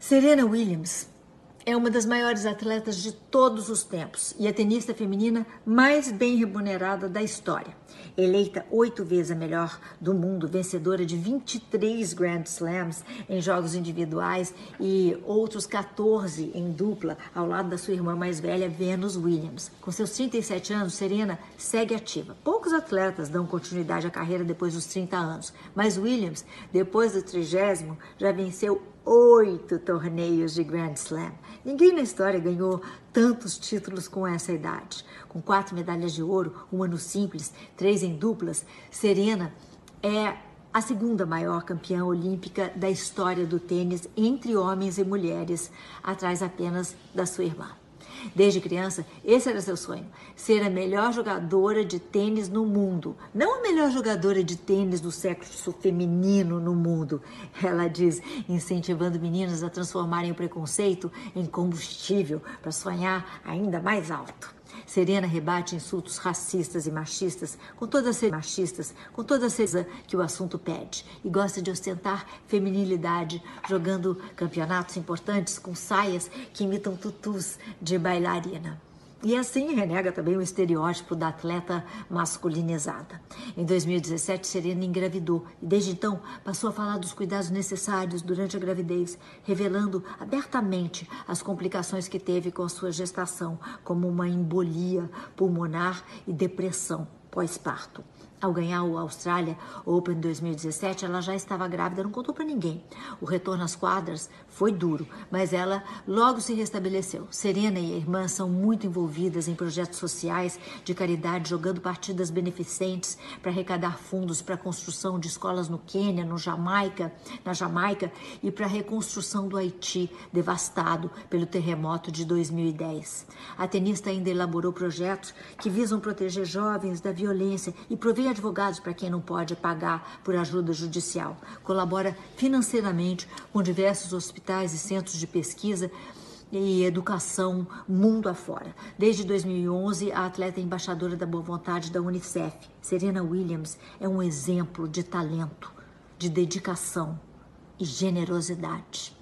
Serena Williams é uma das maiores atletas de todos os tempos e a tenista feminina mais bem remunerada da história. Eleita oito vezes a melhor do mundo, vencedora de 23 Grand Slams em jogos individuais e outros 14 em dupla, ao lado da sua irmã mais velha, Venus Williams. Com seus 37 anos, Serena segue ativa. Poucos atletas dão continuidade à carreira depois dos 30 anos, mas Williams, depois do trigésimo, já venceu oito torneios de Grand Slam. Ninguém na história ganhou tantos títulos com essa idade. Com quatro medalhas de ouro, uma no simples, três em duplas, Serena é a segunda maior campeã olímpica da história do tênis entre homens e mulheres, atrás apenas da sua irmã. Desde criança, esse era seu sonho: ser a melhor jogadora de tênis no mundo. Não a melhor jogadora de tênis do sexo feminino no mundo. Ela diz, incentivando meninas a transformarem o preconceito em combustível para sonhar ainda mais alto. Serena rebate insultos racistas e machistas com toda a machistas, com toda a certeza que o assunto pede e gosta de ostentar feminilidade, jogando campeonatos importantes com saias que imitam tutus de bailarina. E assim renega também o estereótipo da atleta masculinizada. Em 2017, Serena engravidou e desde então passou a falar dos cuidados necessários durante a gravidez, revelando abertamente as complicações que teve com a sua gestação, como uma embolia pulmonar e depressão pós-parto. Ao ganhar o Austrália Open 2017, ela já estava grávida, não contou para ninguém. O retorno às quadras foi duro, mas ela logo se restabeleceu. Serena e a irmã são muito envolvidas em projetos sociais de caridade, jogando partidas beneficentes para arrecadar fundos para a construção de escolas no Quênia, no Jamaica, na Jamaica e para a reconstrução do Haiti, devastado pelo terremoto de 2010. A tenista ainda elaborou projetos que visam proteger jovens da violência e prover advogados para quem não pode pagar por ajuda judicial. Colabora financeiramente com diversos hospitais e centros de pesquisa e educação mundo afora. Desde 2011, a atleta embaixadora da boa vontade da Unicef. Serena Williams é um exemplo de talento, de dedicação e generosidade.